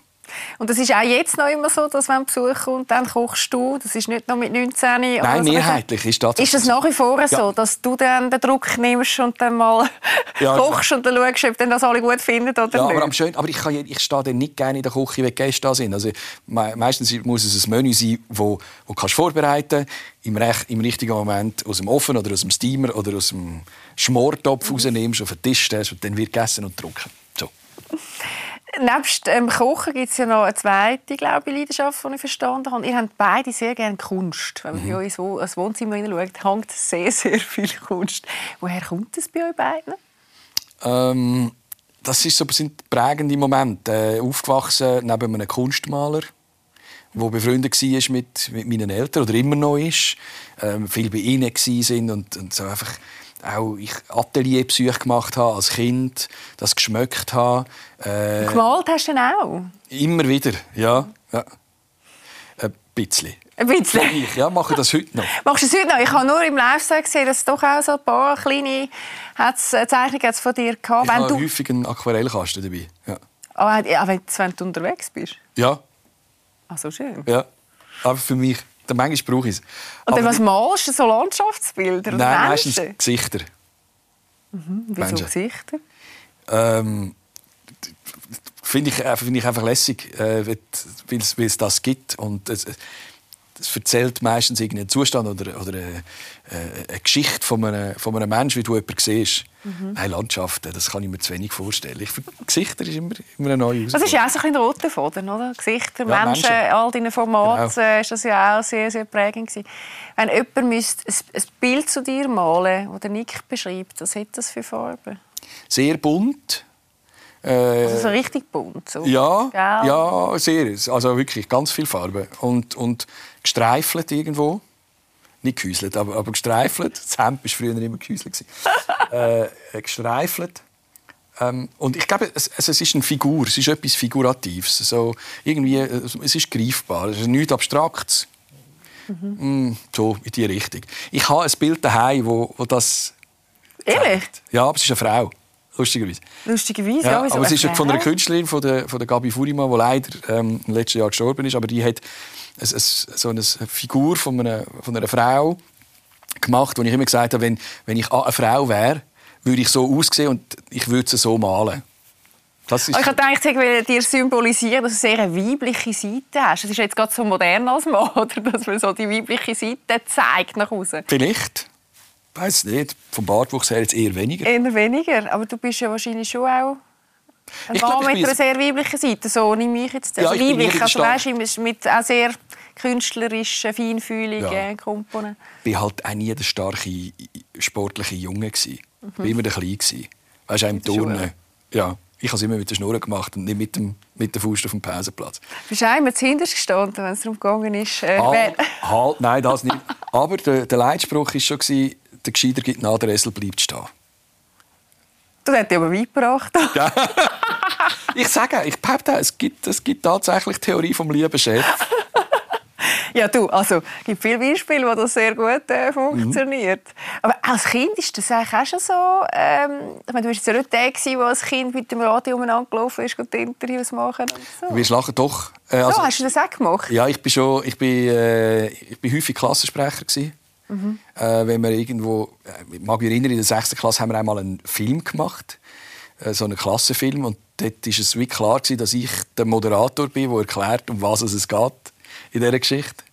Und das ist auch jetzt noch immer so, dass wenn Besuch kommt, dann kochst du. Das ist nicht noch mit 19. Nein, oder so. mehrheitlich ist das. Ist das nach wie vor so, Ja. dass du dann den Druck nimmst und dann mal Ja, kochst und dann schaust, ob dann das alle gut finden oder Ja, nicht? aber, am schön, aber ich, kann, ich stehe dann nicht gerne in der Küche, wenn die Gäste da sind. Also, me meistens muss es ein Menü sein, wo, wo du kannst vorbereiten im, rech, im richtigen Moment aus dem Ofen oder aus dem Steamer oder aus dem Schmortopf rausnimmst, auf den Tisch stellst und dann wird gegessen und getrunken. Nebst dem Kochen gibt es ja noch eine zweite glaube ich, Leidenschaft, die ich verstanden habe. Ihr habt beide sehr gerne Kunst. Wenn man Mhm. bei euch so ins Wohnzimmer hineinschaut, hängt sehr, sehr viel Kunst. Woher kommt das bei euch beiden? Ähm, das ist so, sind prägende Momente. Äh, aufgewachsen neben einem Kunstmaler, der befreundet war mit, mit meinen Eltern oder immer noch ist. Ähm, viel bei ihnen waren und, und so einfach auch ich Atelierbesuche gemacht habe als Kind, das geschmeckt habe. Äh, Gemalt hast du denn auch? immer wieder, ja. ja. Ein bisschen. Ein bisschen. Ich ja, mache das heute noch. Machst du es heute noch? Ich habe nur im Live gesehen, dass es doch auch so ein paar kleine hat's, äh, Zeichnungen hat's von dir gehabt. Ich Wenn habe du, häufig einen Aquarellkasten dabei. Ja. Ah, ja, wenn, wenn du unterwegs bist. ja, Ach, so schön. ja. Aber für mich, dann manchmal brauche ich es. Und dann, was malst du? So Landschaftsbilder? Nein, Menschen? meistens Gesichter. Wieso Menschen. Gesichter? Ähm, Finde ich, äh, finde ich einfach lässig, äh, weil es- das gibt. Und es, es erzählt meistens irgendeinen Zustand oder, oder eine, äh, eine Geschichte von einem, von einem Menschen, wie du jemanden siehst. Mhm. Nein, Landschaften, das kann ich mir zu wenig vorstellen. Ich Gesichter ist immer, immer eine neue Das ist ja auch so ein bisschen der rote Faden, oder? Gesichter, Ja, Menschen, Menschen. all deine Formate, Genau. äh, ist das ja auch sehr, sehr prägend gewesen. Wenn jemand müsste ein, ein Bild zu dir malen, das der Nick beschreibt, was hat das für Farben? Sehr bunt. Äh, Also so richtig bunt. So. Ja, Gell? ja, sehr. Also wirklich ganz viel Farbe. Und, und gestreifelt irgendwo. Nicht gehäuselt, aber, aber gestreifelt. Das Hemd war früher immer gehäuselt. äh, gestreifelt. Ähm, und ich glaube, es, es es ist eine Figur, es ist etwas Figuratives. So, irgendwie, äh, es ist greifbar, es ist nichts Abstraktes. Mm, so in die Richtung. Ich habe ein Bild daheim, wo, wo das. Ehrlich? Ja, aber es ist eine Frau. Lustigerweise. Lustigerweise, Ja, ja. aber es ist eine von einer? Künstlerin, von der, von der Gabi Furima, die leider ähm, im letzten Jahr gestorben ist. Aber die hat es, es, so eine Figur von einer, von einer Frau gemacht, wo ich immer gesagt habe, wenn, wenn ich eine Frau wäre, würde ich so aussehen und ich würde sie so malen. Das ist, Aber ich gedacht, ich will dir symbolisieren, dass du sehr eine weibliche Seite hast. Es ist jetzt gerade so modern als Mann, dass man so die weibliche Seite zeigt nach außen. vielleicht, weiß nicht, vom Bartwuchs her jetzt eher weniger. Eher weniger, aber du bist ja wahrscheinlich schon auch ein Ich Mann glaub, ich mit einer sehr weiblichen Seite. So nehme ich jetzt. Ja, Also ich bin weiblich, also weißt, du, mit auch sehr künstlerischen, feinfühligen Ja. Komponenten. Ich war halt auch nie der starke sportliche Junge. Ich Mhm. war immer der Kleine. Weißt du, auch im Turnen. Ja, ich habe es immer mit der Schnur gemacht und nicht mit, dem, mit der Faust auf dem Pausenplatz. Du bist auch immer zuhinterst gestanden, wenn es darum gegangen ist. Äh, Halt, wer- halt, nein, das nicht. Aber der, der Leitspruch war schon, der Gescheiter gibt nach, der Esel bleibt stehen. Das hat dich aber weit gebracht. Ich sage, ich behaupte, es gibt, es gibt tatsächlich Theorie vom lieben Chef. Ja, du, also, es gibt viele Beispiele, wo das sehr gut äh, funktioniert. Aber als Kind ist das eigentlich auch schon so, ähm, ich meine, du warst ja nicht der, gewesen, der als Kind mit dem Radio umeinander gelaufen ist und Interviews machen und so. Wir lachen doch. Äh, also, so, hast du das auch gemacht? Ja, ich bin schon, ich bin, äh, ich bin häufig Klassensprecher gewesen. Äh, wenn wir irgendwo, äh, ich mag mich erinnern, in der 6. Klasse haben wir einmal einen Film gemacht, äh, so einen Klassenfilm, und dort ist es wie klar gewesen, dass ich der Moderator bin, der erklärt, um was es geht in dieser Geschichte.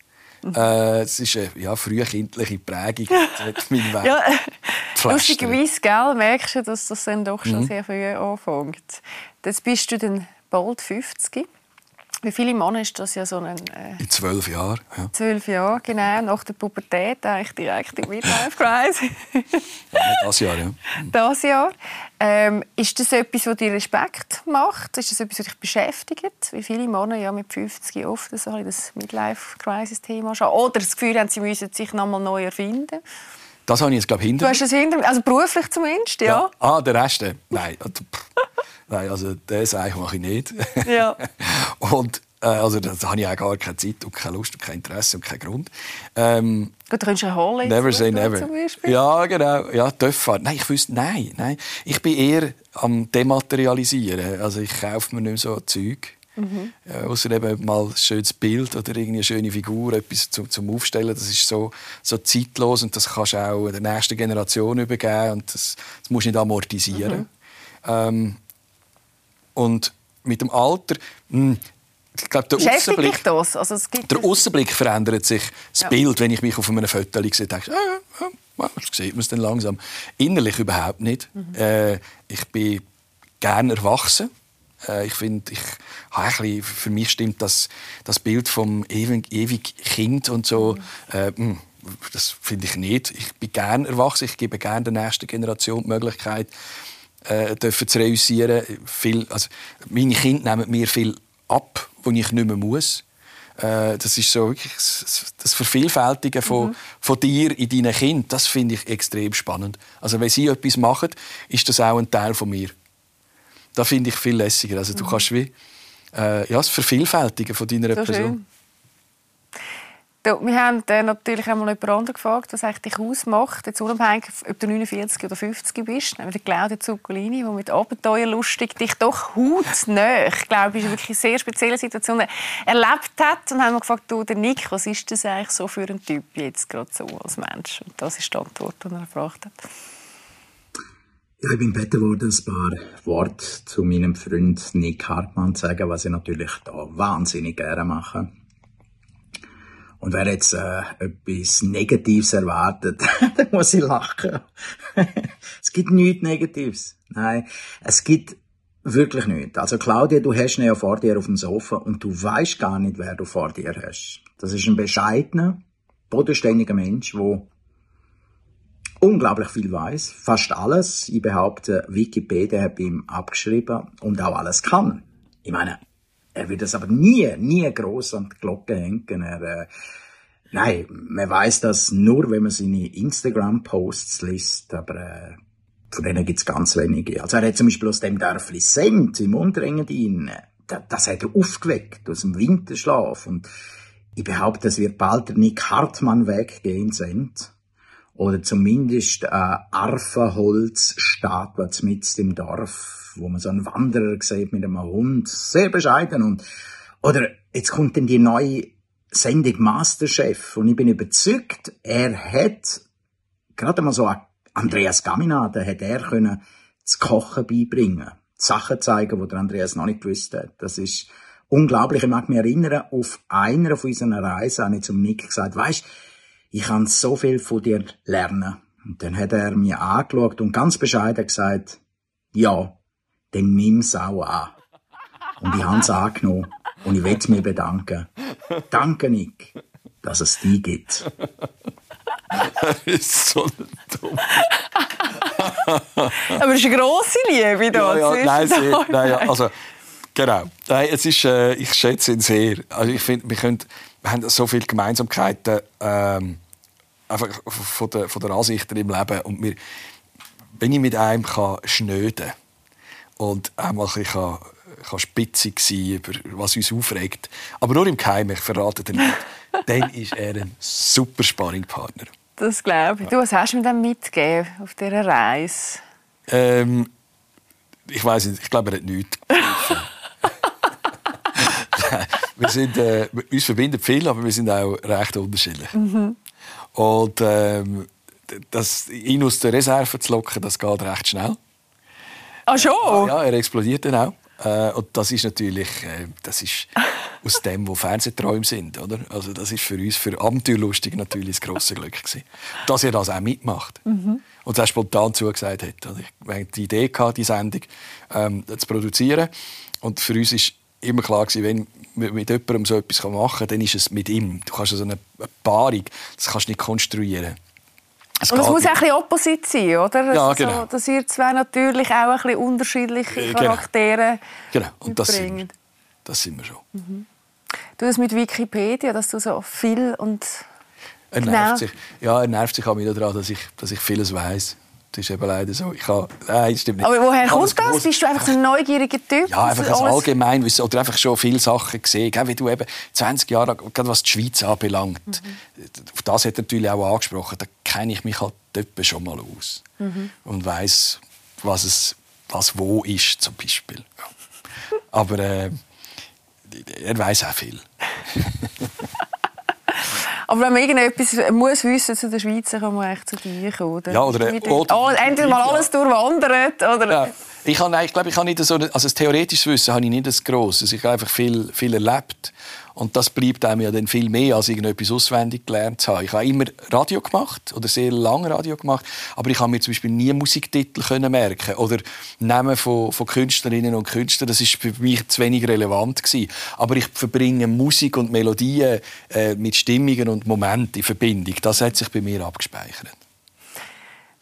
Äh, es ist eine ja, frühkindliche Prägung. Hat meinen Weg Ja, lustigerweise gell, merkst du, dass das dann doch Mhm. schon sehr früh anfängt. Jetzt bist du dann bald 50. Wie viele Männer ist das ja so ein äh, In zwölf Jahren. Ja. zwölf Jahre, genau, nach der Pubertät, eigentlich direkt im Midlife-Crisis. Ja, das Jahr, ja. das Jahr. Ähm, ist das etwas, was dir Respekt macht? Ist das etwas, was dich beschäftigt? Wie viele Männer ja mit 50 oft so ein bisschen das Midlife-Crisis-Thema haben. Oder das Gefühl haben, sie müssen sich nochmal neu erfinden. Das habe ich jetzt, glaube ich, hinter Du hast das hinter also beruflich zumindest, ja? Ah, der Rest? äh, Nein. Also. Nein, also das eigentlich mache ich nicht. Ja. und äh, also da habe ich auch gar keine Zeit und keine Lust und kein Interesse und keinen Grund. Ähm, Gut, du könntest Halle never say never. Zum Beispiel. Ja, genau. Ja, Töpffahrt. Nein, ich wüsste, nein, nein. Ich bin eher am Dematerialisieren. Also ich kaufe mir nicht mehr so Zeug. Mhm. Äh, Außer eben mal ein schönes Bild oder eine schöne Figur, etwas zum, zum Aufstellen. Das ist so, so zeitlos und das kannst du auch der nächsten Generation übergeben und das, das musst du nicht amortisieren. Mhm. Ähm, und mit dem Alter, mh, ich glaube, der dich das? Also es gibt der Aussenblick verändert sich. Das Ja. Bild, wenn ich mich auf einem Foto sehe, denke ich, ah, ja, ja, das sieht man es dann langsam. Innerlich überhaupt nicht. Mhm. Äh, ich bin gern erwachsen. Äh, ich finde, ich habe ein bisschen, für mich stimmt das, das Bild vom ewig, ewig Kind und so. Äh, mh, das finde ich nicht. Ich bin gern erwachsen. Ich gebe gern der nächsten Generation die Möglichkeit, äh, dürfen zu reüssieren. Viel, also meine Kinder nehmen mir viel ab, wo ich nicht mehr muss. Äh, das ist so wirklich das Vervielfältigen von, von dir in deinen Kind. Das finde ich extrem spannend. Also wenn sie etwas machen, ist das auch ein Teil von mir. Das finde ich viel lässiger. Also du kannst wie äh, ja, das Vervielfältigen von deiner So Person. schön. Wir haben äh, natürlich einmal jemand anderen gefragt, was eigentlich dich ausmacht, jetzt unabhängig, ob du 49 oder 50 bist. Nämlich Claudia Zuccolini, der mit Abenteuerlustig dich doch hautnah, ich glaube, ist wirklich eine sehr spezielle Situation erlebt hat. Und haben wir gefragt, du, der Nick, was ist das eigentlich so für ein Typ jetzt gerade so als Mensch? Und das ist die Antwort, die er gefragt hat. Ja, ich bin gebeten worden, ein paar Worte zu meinem Freund Nick Hartmann zu sagen, was ich natürlich da wahnsinnig gerne mache. Und wer jetzt äh, etwas Negatives erwartet, dann muss ich lachen. es gibt nichts Negatives. Nein, es gibt wirklich nichts. Also Claudia, du hast ihn ja vor dir auf dem Sofa und du weißt gar nicht, wer du vor dir hast. Das ist ein bescheidener, bodenständiger Mensch, der unglaublich viel weiß, fast alles. Ich behaupte, Wikipedia hat ihm abgeschrieben und auch alles kann. Ich meine, er wird das aber nie, nie groß an die Glocke hängen. Er, äh, nein, man weiß das nur, wenn man seine Instagram-Posts liest, aber äh, von denen gibt's ganz wenige. Also er hat zum Beispiel aus dem Dörfli Sent im Unterengadin, das, das hat er aufgeweckt aus dem Winterschlaf und ich behaupte, es wird bald der Nick Hartmann weggehen Sent oder zumindest äh, Arfenholzstatue mitten im Dorf, wo man so einen Wanderer sieht mit einem Hund, sehr bescheiden und oder jetzt kommt dann die neue Sendung Masterchef und ich bin überzeugt, er hat gerade mal so Andreas Gaminade hat er können das Kochen beibringen, Sachen zeigen, wo der Andreas noch nicht gewusst hat. Das ist unglaublich. Ich mag mich erinnern, auf einer von unseren Reisen habe ich zum Nick gesagt, weisst, ich kann so viel von dir lernen. Und dann hat er mir angeschaut und ganz bescheiden gesagt, ja, dann nimm's auch an. Und ich habe es angenommen und ich will mich bedanken. Danke, Nick, dass es dich gibt. Das ist so dumm. Aber es ist eine grosse Liebe da. Ja, ja, nein, sehr, nein, ja, also, genau. Nein, es ist, äh, ich schätze ihn sehr. Also ich finde, wir, können, wir haben so viele Gemeinsamkeiten ähm, einfach von der, von der Ansichten im Leben. Und wir, wenn ich mit einem kann schnöden und einmal ein kann, kann spitzig sein über was uns aufregt, aber nur im Keim, ich verrate dir nicht, dann ist er ein super Sparringpartner. Das glaube ich. Du, was hast du mir dann mitgegeben auf dieser Reise? Ähm, ich weiß nicht, ich glaube, er hat nichts. wir sind, äh, uns verbindet viel, aber wir sind auch recht unterschiedlich. Und ähm, das, ihn aus der Reserve zu locken, das geht recht schnell. Ah, schon? Ja, er explodiert dann auch. Äh, und das ist natürlich, äh, das ist aus dem, wo Fernsehträume sind, oder? Also das ist für uns, für Abenteuerlustig natürlich das grosse Glück gewesen. Dass er das auch mitmacht. Und das spontan zugesagt hat. Also ich hatte die Idee, gehabt, die Sendung ähm, zu produzieren. Und für uns ist immer klar gewesen, wenn man mit jemandem so etwas machen kann, dann ist es mit ihm. Du kannst also eine, Paarung, das kannst du nicht konstruieren. Es Und es muss auch ein bisschen Opposit sein, oder? Ja, Also, genau. dass ihr zwei natürlich auch ein bisschen unterschiedliche Äh, genau. Charaktere Genau, und das sind, wir. das sind wir schon. Du das mit Wikipedia, dass du so viel und Er Genau. nervt sich. Ja, er nervt sich auch wieder daran, dass ich, dass ich vieles weiß. Das ist eben leider so. Ich habe, nein, stimmt nicht. Aber woher kommt das? Bist du einfach so ein neugieriger Typ? Ja, einfach alles- Allgemeinwissen oder einfach schon viele Sachen gesehen. Wie du eben 20 Jahre, gerade was die Schweiz anbelangt, auf das hat er natürlich auch angesprochen. Da kenne ich mich halt dort schon mal aus und weiß, was es, was wo ist zum Beispiel. Ja. Aber äh, er weiß auch viel. Aber wenn man irgendetwas muss wissen zu der Schweiz, dann kann man echt zu dir kommen. oder? Ja, oder- oder- oh, entweder mal alles durchwandert, oder? Ja. Ich, habe, ich glaube, ich habe nicht so, also das theoretisches Wissen habe ich nicht das grosses. Ich habe einfach viel, viel erlebt. Und das bleibt einem ja dann viel mehr, als irgendetwas auswendig gelernt zu haben. Ich habe immer Radio gemacht, oder sehr lange Radio gemacht, aber ich habe mir zum Beispiel nie Musiktitel können merken oder Namen von, von Künstlerinnen und Künstlern. Das ist für mich zu wenig relevant gewesen. Aber ich verbringe Musik und Melodien äh, mit Stimmungen und Momenten in Verbindung. Das hat sich bei mir abgespeichert.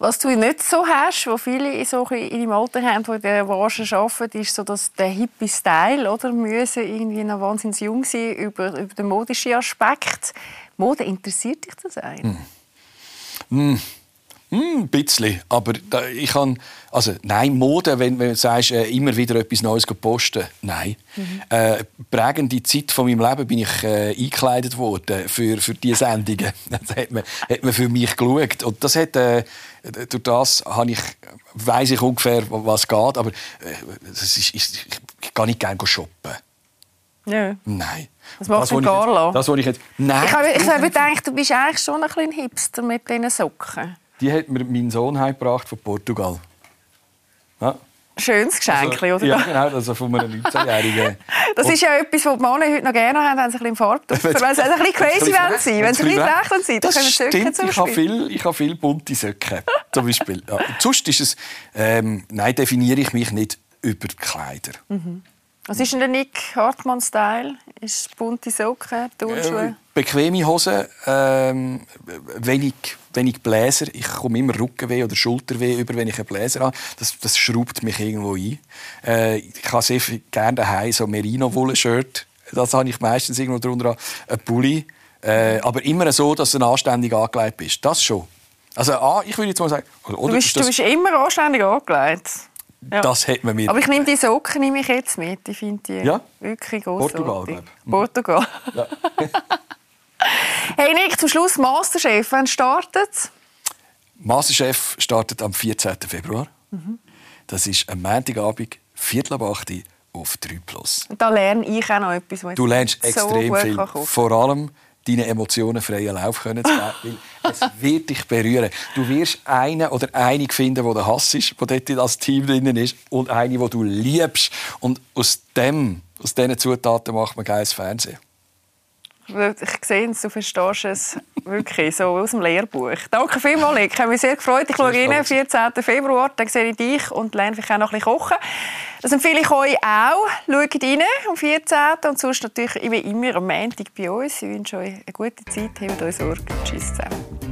Was du nicht so hast, was viele in, so in deinem Alter haben, die in dieser Branche arbeiten, ist so dass der hippie Style, oder? Müssen irgendwie noch wahnsinnig jung sein über, über den modischen Aspekt. Mode, interessiert dich das eigentlich? Hm, ein bisschen. Aber da, ich kann, also nein, Mode, wenn, wenn du sagst, äh, immer wieder etwas Neues posten, nein. Äh, prägende Zeit von meinem Leben bin ich äh, eingekleidet worden für, für diese Sendungen. Das hat man, hat man für mich geschaut. Und das hat, äh, durch das habe ich, weiss ich ungefähr, was geht. Aber äh, das ist, ich, ich gehe nicht gerne shoppen. Ja. Nein. Macht Das, ich jetzt- Carla? Das, was ich jetzt... Nein. Ich habe, ich habe gedacht, du bist eigentlich schon ein bisschen Hipster mit diesen Socken. Die hat mir mein Sohn heimgebracht von Portugal. Ja. Schönes Geschenk, Also, oder? Ja, genau, also von einem 19-Jährigen. Das ist ja etwas, was die Männer heute noch gerne haben, wenn sie ein bisschen im Farbduft Wenn sie ein bisschen crazy wollen sein wenn sie ein bisschen wollen sein, dann können sie Socken zum ich habe Beispiel. viel, ich habe viel bunte Socken, zum Beispiel. Ja. Sonst ist es, ähm, nein, definiere ich mich nicht über die Kleider. Was ist denn der Nick Hartmann-Style? Ist bunte Socken, Turnschuhe? Äh, bequeme Hosen, ähm, wenig, wenig Bläser. Ich komme immer Rückenweh oder Schulterweh über, wenn ich einen Bläser habe. Das, das schraubt mich irgendwo ein. Äh, ich habe sehr gerne daheim so Merino-Wolle-Shirt. Das habe ich meistens irgendwo drunter an. Ein Pulli. Äh, aber immer so, dass du anständig angelegt bist. Das schon. Also, ah, ich würde jetzt mal sagen... Oder, Du bist, ist du bist immer anständig angelegt. Ja. das hat man mir... Aber ich nehme die Socken nehme ich jetzt mit. Ich finde die Ja? wirklich großartig. Portugal, glaub ich. Portugal. Ja. hey Nick, zum Schluss Masterchef. Wann startet Masterchef startet am 14. Februar. Das ist am Montagabend, Viertel ab 8 Uhr auf 3 Plus. Da lerne ich auch noch etwas, was Du lernst so extrem gut viel. Vor allem deine Emotionen freien Lauf können zu geben, weil es wird dich berühren. Du wirst einen oder einige finden, wo der Hass ist, wo dort als Team drin ist, und eine, wo du liebst. Und aus dem, aus diesen Zutaten macht man geiles Fernsehen. Ich sehe es, du verstehst es wirklich so aus dem Lehrbuch. Danke vielmals, Nick. Ich habe mich sehr gefreut. Ich schaue rein, 14. Februar, dann sehe ich dich und lerne vielleicht auch noch ein bisschen kochen. Das empfehle ich euch auch. Schaut rein am 14. und sonst natürlich wie immer am Montag bei uns. Ich wünsche euch eine gute Zeit. Habt euch Sorge. Tschüss zusammen.